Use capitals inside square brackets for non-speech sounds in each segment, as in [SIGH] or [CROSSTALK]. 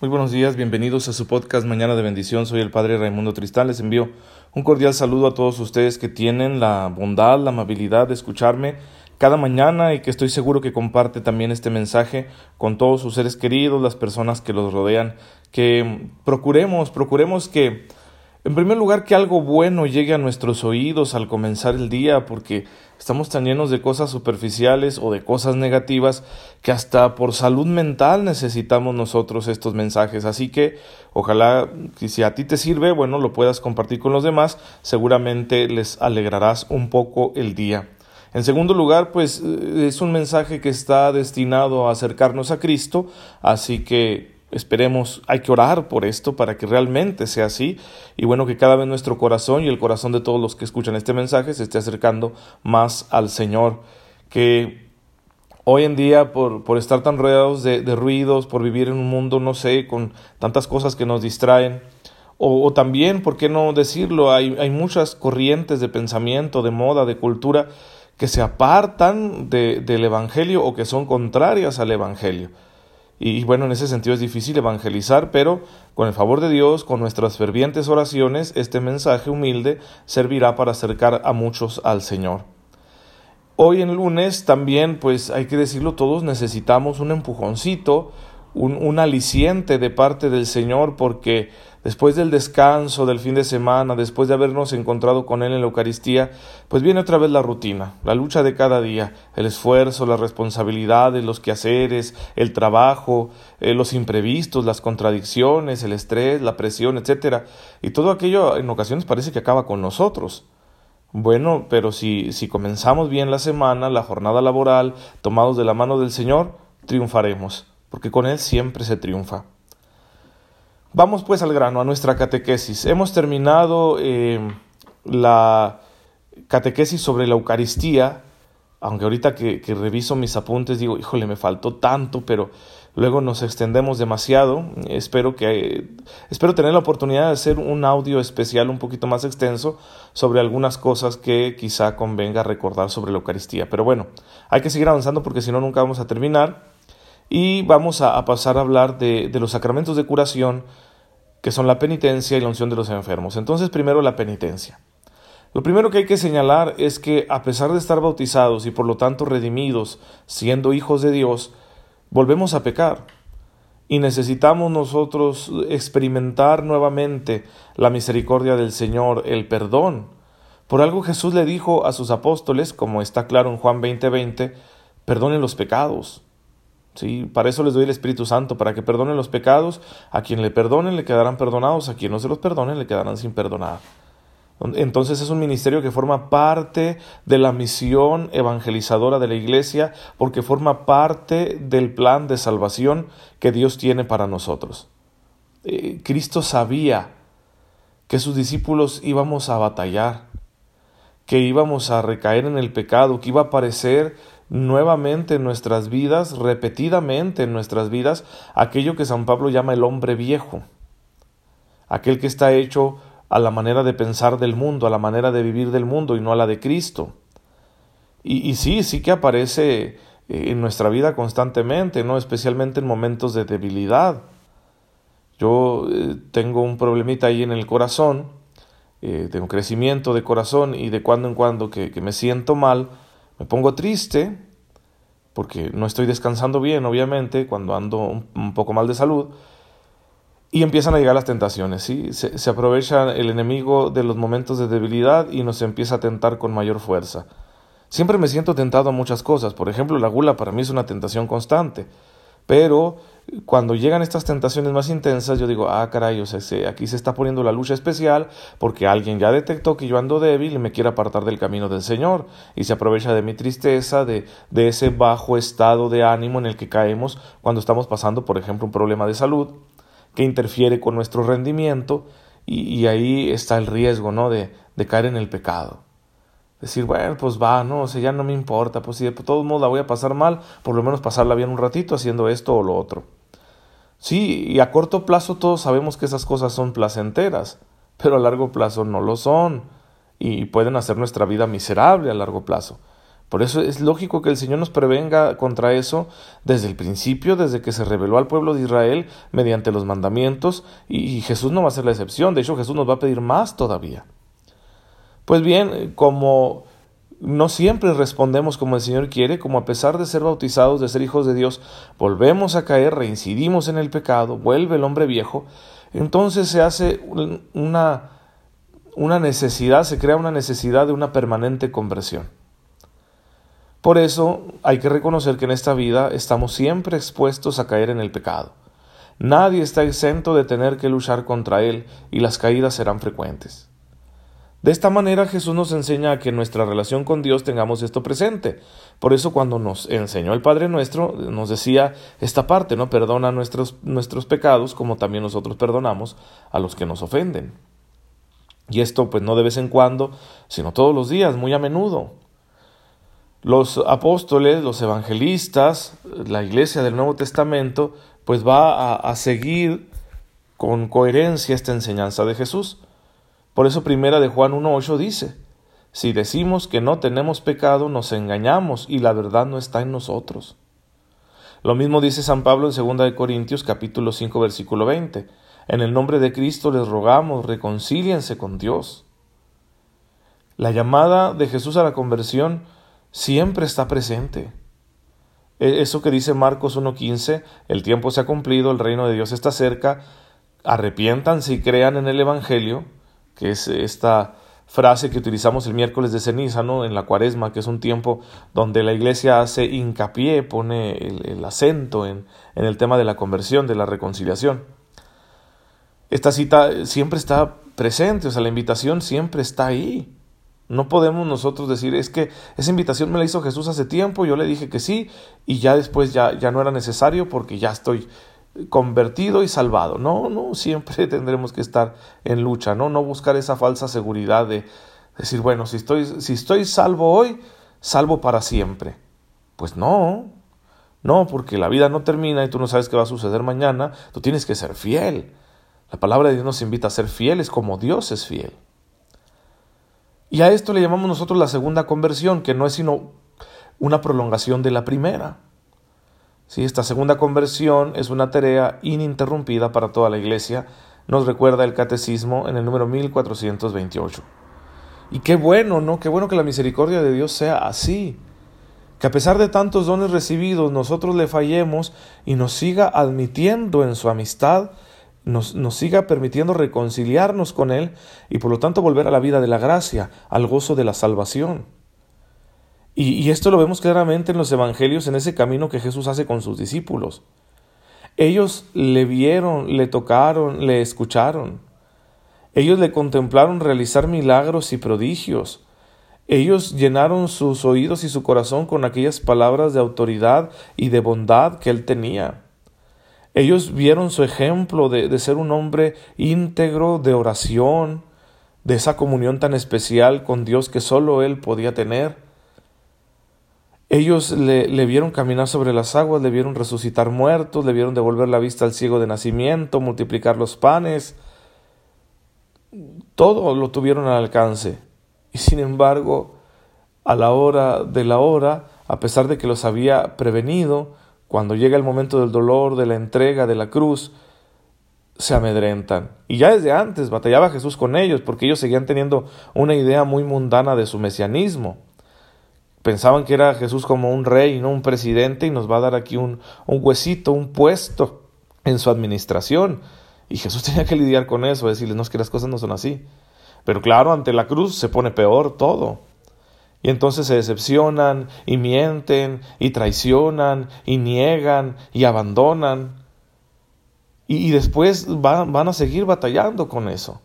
Muy buenos días, bienvenidos a su podcast Mañana de Bendición. Soy el Padre Raimundo Tristán. Les envío un cordial saludo a todos ustedes que tienen la bondad, la amabilidad de escucharme cada mañana y que estoy seguro que comparte también este mensaje con todos sus seres queridos, las personas que los rodean. Que procuremos, procuremos que en primer lugar, que algo bueno llegue a nuestros oídos al comenzar el día, porque estamos tan llenos de cosas superficiales o de cosas negativas que hasta por salud mental necesitamos nosotros estos mensajes. Así que ojalá que si a ti te sirve, bueno, lo puedas compartir con los demás, seguramente les alegrarás un poco el día. En segundo lugar, pues es un mensaje que está destinado a acercarnos a Cristo, así que Esperemos, hay que orar por esto para que realmente sea así y bueno, que cada vez nuestro corazón y el corazón de todos los que escuchan este mensaje se esté acercando más al Señor. Que hoy en día, por, por estar tan rodeados de, ruidos, por vivir en un mundo, no sé, con tantas cosas que nos distraen, o, también, ¿por qué no decirlo? Hay, hay muchas corrientes de pensamiento, de moda, de cultura que se apartan del Evangelio o que son contrarias al Evangelio. Y bueno, en ese sentido es difícil evangelizar, pero con el favor de Dios, con nuestras fervientes oraciones, este mensaje humilde servirá para acercar a muchos al Señor. Hoy en lunes también, pues hay que decirlo, todos necesitamos un empujoncito, un, un aliciente de parte del Señor, porque después del descanso del fin de semana, después de habernos encontrado con Él en la Eucaristía, pues viene otra vez la rutina, la lucha de cada día, el esfuerzo, las responsabilidades, los quehaceres, el trabajo, eh, los imprevistos, las contradicciones, el estrés, la presión, etcétera, y todo aquello en ocasiones parece que acaba con nosotros. Bueno, pero si, si comenzamos bien la semana, la jornada laboral, tomados de la mano del Señor, triunfaremos, porque con Él siempre se triunfa. Vamos pues al grano, a nuestra catequesis. Hemos terminado eh, la catequesis sobre la Eucaristía, aunque ahorita que, reviso mis apuntes digo, híjole, me faltó tanto, pero luego nos extendemos demasiado. Espero que espero tener la oportunidad de hacer un audio especial un poquito más extenso sobre algunas cosas que quizá convenga recordar sobre la Eucaristía. Pero bueno, hay que seguir avanzando porque si no nunca vamos a terminar. Y vamos a, pasar a hablar de, los sacramentos de curación, que son la penitencia y la unción de los enfermos. Entonces, primero la penitencia. Lo primero que hay que señalar es que a pesar de estar bautizados y por lo tanto redimidos, siendo hijos de Dios, volvemos a pecar. Y necesitamos nosotros experimentar nuevamente la misericordia del Señor, el perdón. Por algo Jesús le dijo a sus apóstoles, como está claro en Juan 20:20, perdonen los pecados. Sí, para eso les doy el Espíritu Santo, para que perdonen los pecados. A quien le perdonen le quedarán perdonados, a quien no se los perdonen le quedarán sin perdonar. Entonces es un ministerio que forma parte de la misión evangelizadora de la Iglesia, porque forma parte del plan de salvación que Dios tiene para nosotros. Eh, Cristo sabía que sus discípulos íbamos a batallar, que íbamos a recaer en el pecado, que iba a aparecer nuevamente en nuestras vidas, repetidamente en nuestras vidas, aquello que San Pablo llama el hombre viejo, aquel que está hecho a la manera de pensar del mundo, a la manera de vivir del mundo y no a la de Cristo. Y, sí, sí que aparece eh, en nuestra vida constantemente, ¿no? especialmente en momentos de debilidad. Yo eh, tengo un problemita ahí en el corazón, eh, tengo crecimiento de corazón y de cuando en cuando que me siento mal, me pongo triste porque no estoy descansando bien, obviamente, cuando ando un, poco mal de salud. Y empiezan a llegar las tentaciones, ¿sí? Se, se, aprovecha el enemigo de los momentos de debilidad y nos empieza a tentar con mayor fuerza. Siempre me siento tentado a muchas cosas. Por ejemplo, la gula para mí es una tentación constante. Pero cuando llegan estas tentaciones más intensas, yo digo, ah, caray, o sea, aquí se está poniendo la lucha especial porque alguien ya detectó que yo ando débil y me quiere apartar del camino del Señor y se aprovecha de mi tristeza, de, ese bajo estado de ánimo en el que caemos cuando estamos pasando, por ejemplo, un problema de salud que interfiere con nuestro rendimiento y, ahí está el riesgo, ¿no? De, de caer en el pecado decir, bueno, pues va, no, o sea, ya no me importa, pues si de todos modos la voy a pasar mal, por lo menos pasarla bien un ratito haciendo esto o lo otro. Sí, y a corto plazo todos sabemos que esas cosas son placenteras, pero a largo plazo no lo son y pueden hacer nuestra vida miserable a largo plazo. Por eso es lógico que el Señor nos prevenga contra eso desde el principio, desde que se reveló al pueblo de Israel mediante los mandamientos, y Jesús no va a ser la excepción, de hecho Jesús nos va a pedir más todavía. Pues bien, como no siempre respondemos como el Señor quiere, como a pesar de ser bautizados, de ser hijos de Dios, volvemos a caer, reincidimos en el pecado, vuelve el hombre viejo, entonces se hace una, una necesidad, se crea una necesidad de una permanente conversión. Por eso hay que reconocer que en esta vida estamos siempre expuestos a caer en el pecado. Nadie está exento de tener que luchar contra él y las caídas serán frecuentes. De esta manera Jesús nos enseña a que en nuestra relación con Dios tengamos esto presente. Por eso cuando nos enseñó el Padre nuestro, nos decía esta parte, ¿no? Perdona nuestros, nuestros pecados como también nosotros perdonamos a los que nos ofenden. Y esto pues no de vez en cuando, sino todos los días, muy a menudo. Los apóstoles, los evangelistas, la iglesia del Nuevo Testamento, pues va a, a seguir con coherencia esta enseñanza de Jesús. Por eso primera de Juan 1.8 dice, si decimos que no tenemos pecado, nos engañamos y la verdad no está en nosotros. Lo mismo dice San Pablo en 2 de Corintios capítulo 5 versículo 20. En el nombre de Cristo les rogamos, reconcíliense con Dios. La llamada de Jesús a la conversión siempre está presente. E, eso que dice Marcos 1.15, el tiempo se ha cumplido, el reino de Dios está cerca, arrepiéntanse y crean en el Evangelio, que es esta frase que utilizamos el miércoles de ceniza, ¿no? En la cuaresma, que es un tiempo donde la iglesia hace hincapié, pone el, acento en, en el tema de la conversión, de la reconciliación. Esta cita siempre está presente, o sea, la invitación siempre está ahí. No podemos nosotros decir, es que esa invitación me la hizo Jesús hace tiempo, yo le dije que sí, y ya después ya, ya no era necesario porque ya estoy convertido y salvado. No, no, siempre [LAUGHS] tendremos que estar en lucha, ¿no? No buscar esa falsa seguridad de decir, bueno, si estoy, si estoy salvo hoy, salvo para siempre. Pues no, no, porque la vida no termina y tú no sabes qué va a suceder mañana, tú tienes que ser fiel. La palabra de Dios nos invita a ser fieles como Dios es fiel. Y a esto le llamamos nosotros la segunda conversión, que no es sino una prolongación de la primera esta segunda conversión es una tarea ininterrumpida para toda la Iglesia, nos recuerda el Catecismo en el número 1428. Y qué bueno, ¿no? Qué bueno que la misericordia de Dios sea así. Que a pesar de tantos dones recibidos, nosotros le fallemos y nos siga admitiendo en su amistad, nos, nos siga permitiendo reconciliarnos con Él y por lo tanto volver a la vida de la gracia, al gozo de la salvación. Y, esto lo vemos claramente en los evangelios, en ese camino que Jesús hace con sus discípulos. Ellos le vieron, le tocaron, le escucharon. Ellos le contemplaron realizar milagros y prodigios. Ellos llenaron sus oídos y su corazón con aquellas palabras de autoridad y de bondad que él tenía. Ellos vieron su ejemplo de, de ser un hombre íntegro, de oración, de esa comunión tan especial con Dios que sólo él podía tener. Ellos le, vieron caminar sobre las aguas, le vieron resucitar muertos, le vieron devolver la vista al ciego de nacimiento, multiplicar los panes. Todo lo tuvieron al alcance. Y sin embargo, a la hora de la hora, a pesar de que los había prevenido, cuando llega el momento del dolor, de la entrega, de la cruz, se amedrentan. Y ya desde antes batallaba Jesús con ellos, porque ellos seguían teniendo una idea muy mundana de su mesianismo pensaban que era Jesús como un rey, no un presidente, y nos va a dar aquí un, un huesito, un puesto en su administración. Y Jesús [LAUGHS] tenía que lidiar con eso, decirles, no, es que las cosas no son así. Pero claro, ante la cruz se pone peor todo. Y entonces se decepcionan y mienten y traicionan y niegan y abandonan. Y, después van, van, a seguir batallando con eso.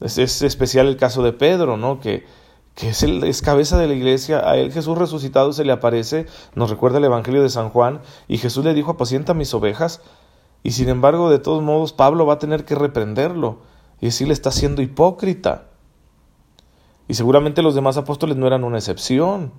Es, es especial el caso de Pedro, ¿no? Que, que es, el, cabeza de la iglesia, a él Jesús resucitado se le aparece, nos recuerda el Evangelio de San Juan, y Jesús le dijo, apacienta mis ovejas, y sin embargo, de todos modos, Pablo va a tener que reprenderlo, y decirle, está siendo hipócrita. Y seguramente los demás apóstoles no eran una excepción.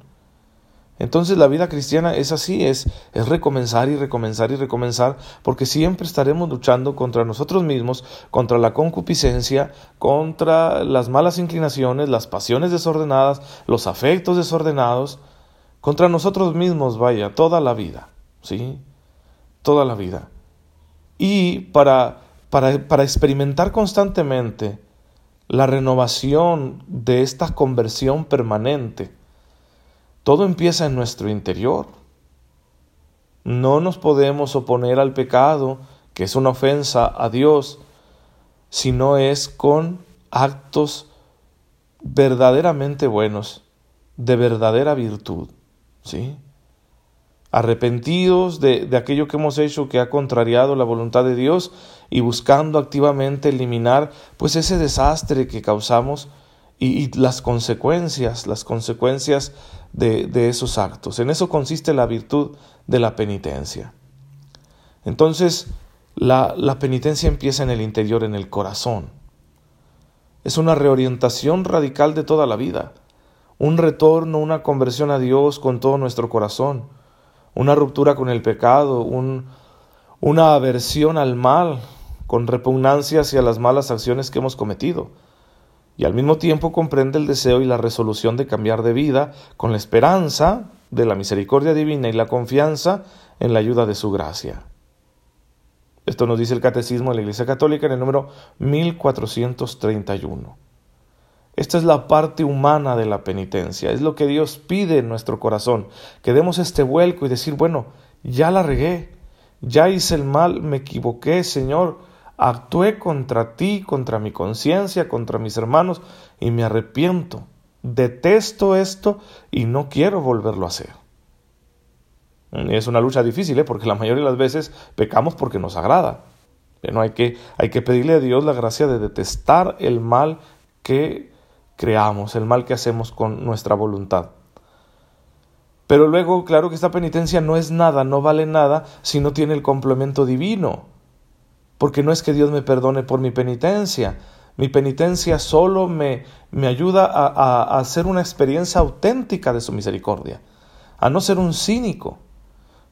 Entonces la vida cristiana es así, es, es recomenzar y recomenzar y recomenzar, porque siempre estaremos luchando contra nosotros mismos, contra la concupiscencia, contra las malas inclinaciones, las pasiones desordenadas, los afectos desordenados, contra nosotros mismos, vaya, toda la vida, ¿sí? Toda la vida. Y para, para, para experimentar constantemente la renovación de esta conversión permanente, todo empieza en nuestro interior. No nos podemos oponer al pecado, que es una ofensa a Dios, si no es con actos verdaderamente buenos, de verdadera virtud. ¿Sí? Arrepentidos de, de, aquello que hemos hecho que ha contrariado la voluntad de Dios y buscando activamente eliminar pues ese desastre que causamos y, las consecuencias, las consecuencias de, esos actos. En eso consiste la virtud de la penitencia. Entonces, la, la penitencia empieza en el interior, en el corazón. Es una reorientación radical de toda la vida, un retorno, una conversión a Dios con todo nuestro corazón, una ruptura con el pecado, un, una aversión al mal, con repugnancia hacia las malas acciones que hemos cometido y al mismo tiempo comprende el deseo y la resolución de cambiar de vida con la esperanza de la misericordia divina y la confianza en la ayuda de su gracia. Esto nos dice el Catecismo de la Iglesia Católica en el número 1431. Esta es la parte humana de la penitencia, es lo que Dios pide en nuestro corazón, que demos este vuelco y decir, bueno, ya la regué, ya hice el mal, me equivoqué, Señor, actué contra ti, contra mi conciencia, contra mis hermanos, y me arrepiento. Detesto esto y no quiero volverlo a hacer. Es una lucha difícil, ¿eh? porque la mayoría de las veces pecamos porque nos agrada. No hay que, hay que pedirle a Dios la gracia de detestar el mal que creamos, el mal que hacemos con nuestra voluntad. Pero luego, claro que esta penitencia no es nada, no vale nada si no tiene el complemento divino porque no es que Dios me perdone por mi penitencia. Mi penitencia solo me, me ayuda a, a, hacer una experiencia auténtica de su misericordia, a no ser un cínico,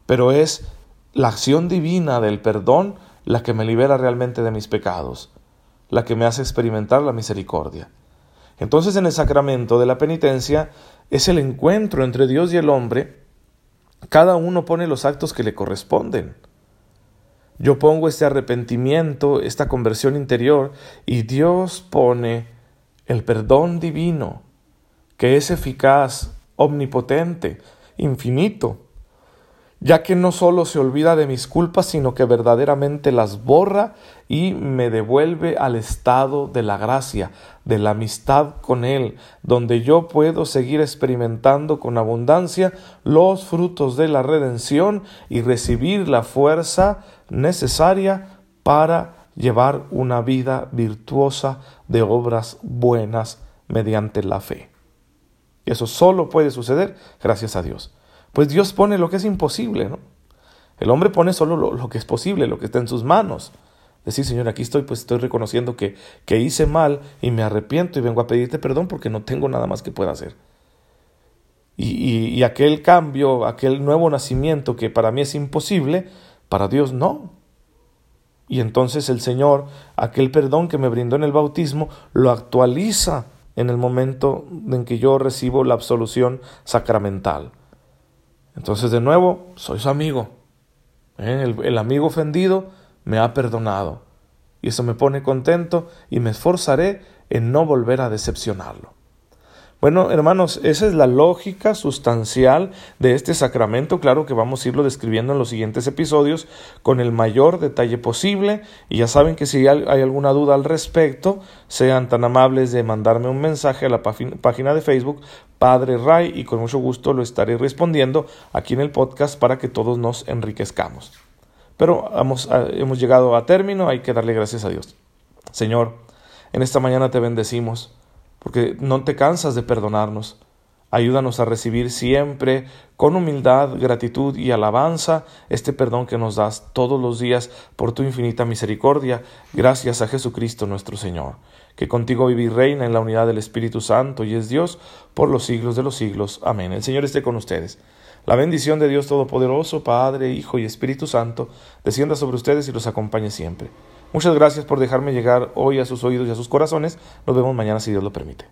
pero es la acción divina del perdón la que me libera realmente de mis pecados, la que me hace experimentar la misericordia. Entonces en el sacramento de la penitencia es el encuentro entre Dios y el hombre, cada uno pone los actos que le corresponden. Yo pongo este arrepentimiento, esta conversión interior, y Dios pone el perdón divino, que es eficaz, omnipotente, infinito, ya que no solo se olvida de mis culpas, sino que verdaderamente las borra y me devuelve al estado de la gracia, de la amistad con Él, donde yo puedo seguir experimentando con abundancia los frutos de la redención y recibir la fuerza necesaria para llevar una vida virtuosa de obras buenas mediante la fe. Eso solo puede suceder gracias a Dios. Pues Dios pone lo que es imposible, ¿no? El hombre pone solo lo, que es posible, lo que está en sus manos. Decir, Señor, aquí estoy, pues estoy reconociendo que, que hice mal y me arrepiento y vengo a pedirte perdón porque no tengo nada más que pueda hacer. Y, y aquel cambio, aquel nuevo nacimiento que para mí es imposible, para Dios no. Y entonces el Señor, aquel perdón que me brindó en el bautismo, lo actualiza en el momento en que yo recibo la absolución sacramental. Entonces de nuevo, soy su amigo. ¿Eh? El, amigo ofendido me ha perdonado. Y eso me pone contento y me esforzaré en no volver a decepcionarlo. Bueno, hermanos, esa es la lógica sustancial de este sacramento. Claro que vamos a irlo describiendo en los siguientes episodios con el mayor detalle posible. Y ya saben que si hay alguna duda al respecto, sean tan amables de mandarme un mensaje a la página de Facebook Padre Ray y con mucho gusto lo estaré respondiendo aquí en el podcast para que todos nos enriquezcamos. Pero hemos, hemos llegado a término, hay que darle gracias a Dios. Señor, en esta mañana te bendecimos porque no te cansas de perdonarnos. Ayúdanos a recibir siempre con humildad, gratitud y alabanza este perdón que nos das todos los días por tu infinita misericordia, gracias a Jesucristo nuestro Señor, que contigo vive y reina en la unidad del Espíritu Santo y es Dios por los siglos de los siglos. Amén. El Señor esté con ustedes. La bendición de Dios Todopoderoso, Padre, Hijo y Espíritu Santo, descienda sobre ustedes y los acompañe siempre. Muchas gracias por dejarme llegar hoy a sus oídos y a sus corazones. Nos vemos mañana si Dios lo permite.